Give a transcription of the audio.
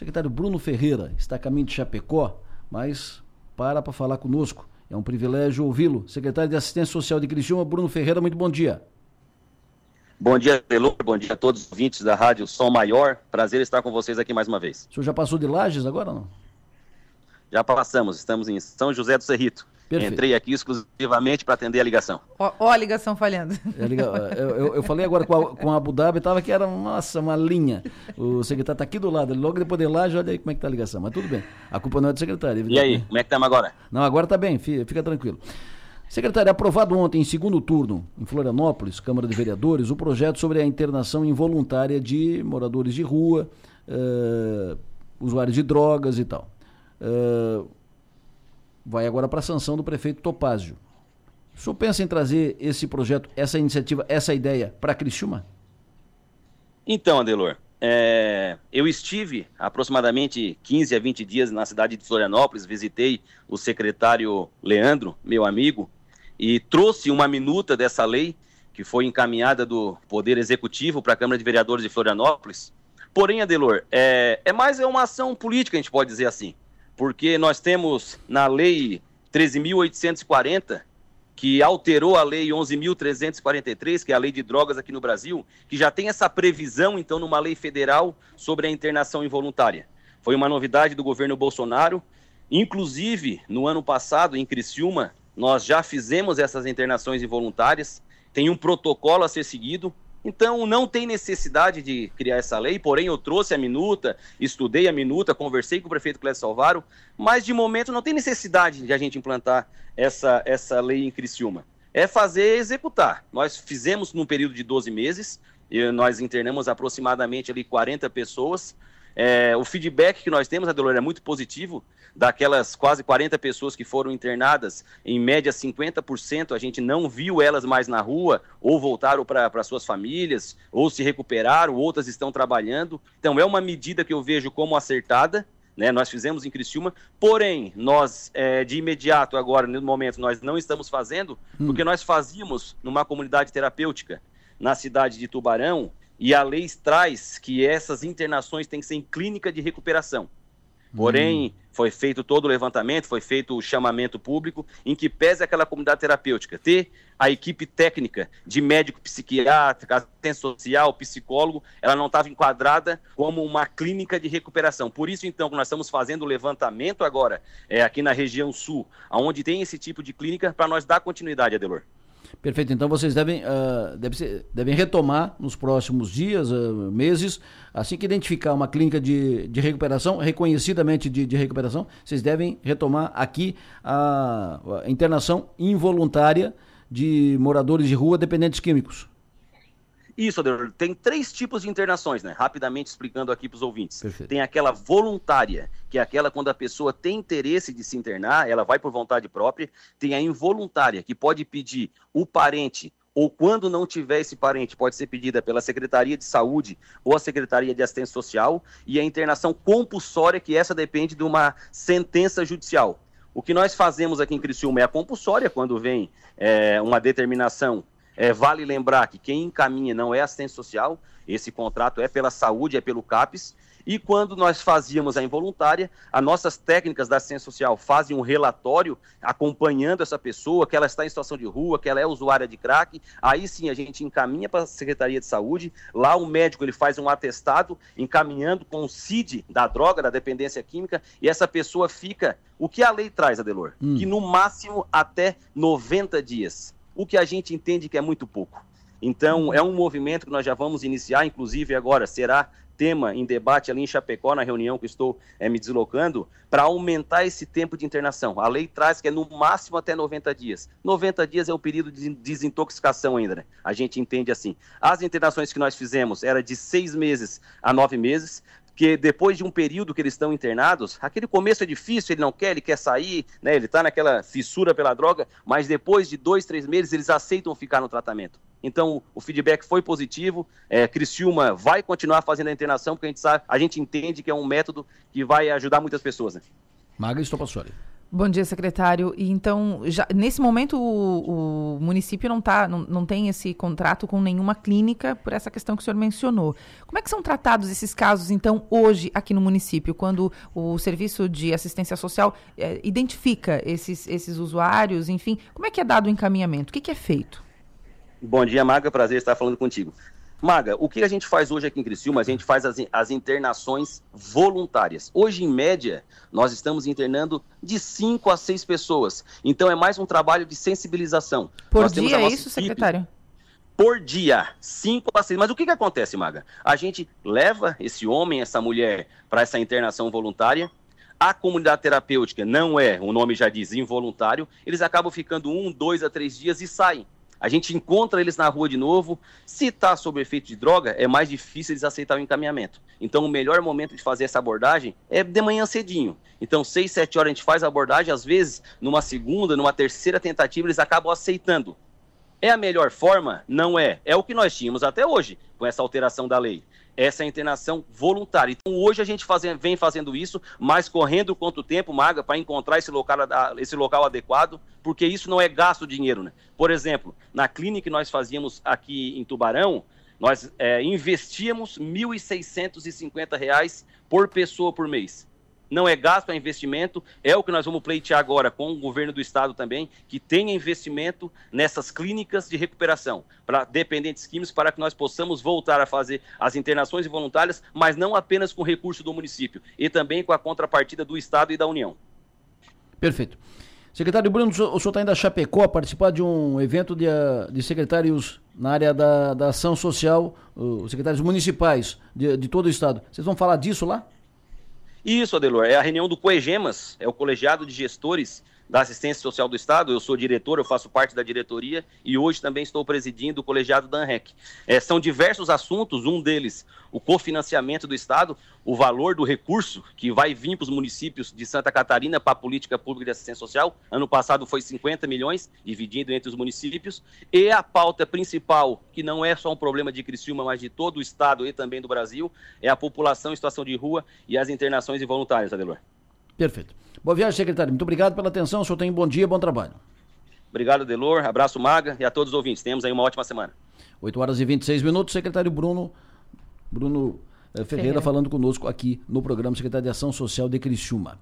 secretário Bruno Ferreira está a caminho de Chapecó, mas para para falar conosco. É um privilégio ouvi-lo. Secretário de Assistência Social de Criciúma, Bruno Ferreira, muito bom dia. Bom dia, Delor. Bom dia a todos os ouvintes da Rádio Som Maior. Prazer estar com vocês aqui mais uma vez. O senhor já passou de Lages agora não? Já passamos. Estamos em São José do Cerrito. Perfeito. Entrei aqui exclusivamente para atender a ligação. Ó, ó a ligação falhando. É, eu, eu, eu, falei agora com a, com a Abu Dhabi, estava que era nossa, uma linha. O secretário está aqui do lado, logo depois de lá, olha aí como é que está a ligação. Mas tudo bem. A culpa não é do secretário. E aí, como é que estamos agora? Não, agora está bem, fica, fica tranquilo. Secretário, aprovado ontem em segundo turno, em Florianópolis, Câmara de Vereadores, o projeto sobre a internação involuntária de moradores de rua, uh, usuários de drogas e tal. Uh, vai agora para a sanção do prefeito Topázio. O senhor pensa em trazer esse projeto, essa iniciativa, essa ideia para Criciúma? Então, Adelor, é, eu estive aproximadamente 15 a 20 dias na cidade de Florianópolis, visitei o secretário Leandro, meu amigo, e trouxe uma minuta dessa lei que foi encaminhada do Poder Executivo para a Câmara de Vereadores de Florianópolis. Porém, Adelor, é, é mais uma ação política, a gente pode dizer assim porque nós temos na lei 13.840, que alterou a lei 11.343, que é a lei de drogas aqui no Brasil, que já tem essa previsão, então, numa lei federal sobre a internação involuntária. Foi uma novidade do governo Bolsonaro. Inclusive, no ano passado, em Criciúma, nós já fizemos essas internações involuntárias. Tem um protocolo a ser seguido. Então, não tem necessidade de criar essa lei, porém, eu trouxe a minuta, estudei a minuta, conversei com o prefeito Clécio Salvaro, mas de momento não tem necessidade de a gente implantar essa, essa lei em Criciúma. É fazer executar. Nós fizemos num período de 12 meses, nós internamos aproximadamente ali 40 pessoas, é, o feedback que nós temos, Adelor, é muito positivo. Daquelas quase 40 pessoas que foram internadas, em média 50% a gente não viu elas mais na rua, ou voltaram para suas famílias, ou se recuperaram, outras estão trabalhando. Então é uma medida que eu vejo como acertada. Né, nós fizemos em Criciúma, porém, nós é, de imediato agora, no momento, nós não estamos fazendo, hum. porque nós fazíamos numa comunidade terapêutica na cidade de Tubarão, e a lei traz que essas internações têm que ser em clínica de recuperação. Porém, hum. foi feito todo o levantamento, foi feito o chamamento público, em que pese aquela comunidade terapêutica ter a equipe técnica de médico psiquiatra, assistente social, psicólogo, ela não estava enquadrada como uma clínica de recuperação. Por isso, então, nós estamos fazendo o levantamento agora, é, aqui na região sul, onde tem esse tipo de clínica, para nós dar continuidade, Adelor. Perfeito. Então vocês devem, uh, devem, ser, devem retomar nos próximos dias, uh, meses, assim que identificar uma clínica de, de recuperação, reconhecidamente de, de recuperação, vocês devem retomar aqui a, a internação involuntária de moradores de rua dependentes químicos. Isso, Adelor. Tem três tipos de internações, né? Rapidamente explicando aqui para os ouvintes. Perfeito. Tem aquela voluntária, que é aquela quando a pessoa tem interesse de se internar, ela vai por vontade própria. Tem a involuntária, que pode pedir o parente ou quando não tiver esse parente, pode ser pedida pela Secretaria de Saúde ou a Secretaria de Assistência Social, e a internação compulsória, que essa depende de uma sentença judicial. O que nós fazemos aqui em Criciúma é a compulsória, quando vem é, uma determinação é, vale lembrar que quem encaminha não é assistência social, esse contrato é pela saúde, é pelo CAPES. E quando nós fazíamos a involuntária, as nossas técnicas da assistência social fazem um relatório acompanhando essa pessoa, que ela está em situação de rua, que ela é usuária de crack. Aí sim a gente encaminha para a Secretaria de Saúde. Lá o médico ele faz um atestado encaminhando com o CID da droga, da dependência química, e essa pessoa fica. O que a lei traz, Adelor? Hum. Que no máximo até 90 dias o que a gente entende que é muito pouco. Então, é um movimento que nós já vamos iniciar, inclusive agora será tema em debate ali em Chapecó, na reunião que estou é, me deslocando, para aumentar esse tempo de internação. A lei traz que é no máximo até 90 dias. 90 dias é o período de desintoxicação ainda, né? A gente entende assim. As internações que nós fizemos era de seis meses a nove meses que depois de um período que eles estão internados, aquele começo é difícil, ele não quer, ele quer sair, né, ele está naquela fissura pela droga, mas depois de dois, três meses eles aceitam ficar no tratamento. Então o feedback foi positivo, é, Criciúma vai continuar fazendo a internação, porque a gente, sabe, a gente entende que é um método que vai ajudar muitas pessoas. Né? Maga, estou passando. Bom dia, secretário. E então, já, nesse momento, o, o município não, tá, não, não tem esse contrato com nenhuma clínica por essa questão que o senhor mencionou. Como é que são tratados esses casos, então, hoje aqui no município, quando o Serviço de Assistência Social é, identifica esses, esses usuários, enfim, como é que é dado o encaminhamento? O que, que é feito? Bom dia, Maga. Prazer estar falando contigo. Maga, o que a gente faz hoje aqui em Criciúma? A gente faz as, as internações voluntárias. Hoje, em média, nós estamos internando de 5 a 6 pessoas. Então, é mais um trabalho de sensibilização. Por nós dia é isso, equipe. secretário? Por dia, 5 a 6. Mas o que, que acontece, Maga? A gente leva esse homem, essa mulher, para essa internação voluntária. A comunidade terapêutica não é, o nome já diz, involuntário. Eles acabam ficando um, dois a três dias e saem. A gente encontra eles na rua de novo. Se está sob efeito de droga, é mais difícil eles aceitar o encaminhamento. Então, o melhor momento de fazer essa abordagem é de manhã cedinho. Então, seis, sete horas a gente faz a abordagem. Às vezes, numa segunda, numa terceira tentativa, eles acabam aceitando. É a melhor forma? Não é. É o que nós tínhamos até hoje, com essa alteração da lei essa internação voluntária. Então, hoje a gente fazendo, vem fazendo isso, mas correndo quanto tempo, Maga, para encontrar esse local, esse local adequado, porque isso não é gasto dinheiro. Né? Por exemplo, na clínica que nós fazíamos aqui em Tubarão, nós é, investíamos R$ 1.650 por pessoa por mês não é gasto, é investimento. É o que nós vamos pleitear agora com o governo do estado também, que tenha investimento nessas clínicas de recuperação para dependentes químicos, para que nós possamos voltar a fazer as internações voluntárias, mas não apenas com recurso do município, e também com a contrapartida do estado e da União. Perfeito. Secretário Bruno, o senhor está indo a Chapecó participar de um evento de, de secretários na área da, da ação social, os secretários municipais de, de todo o estado. Vocês vão falar disso lá? Isso, Adelor, é a reunião do COEGEMAS, é o colegiado de gestores da Assistência Social do Estado, eu sou diretor, eu faço parte da diretoria e hoje também estou presidindo o colegiado da ANREC. É, são diversos assuntos, um deles o cofinanciamento do Estado, o valor do recurso que vai vir para os municípios de Santa Catarina para a política pública de assistência social. Ano passado foi 50 milhões, dividido entre os municípios. E a pauta principal, que não é só um problema de Criciúma, mas de todo o Estado e também do Brasil, é a população em situação de rua e as internações involuntárias, Adelor. Perfeito. Boa viagem, secretário. Muito obrigado pela atenção. O senhor tem um bom dia, bom trabalho. Obrigado, Delor. Abraço, Maga, e a todos os ouvintes. Temos aí uma ótima semana. 8 horas e 26 minutos. Secretário Bruno, Bruno eh, Ferreira, Ferreira falando conosco aqui no programa Secretário de Ação Social de Criciúma.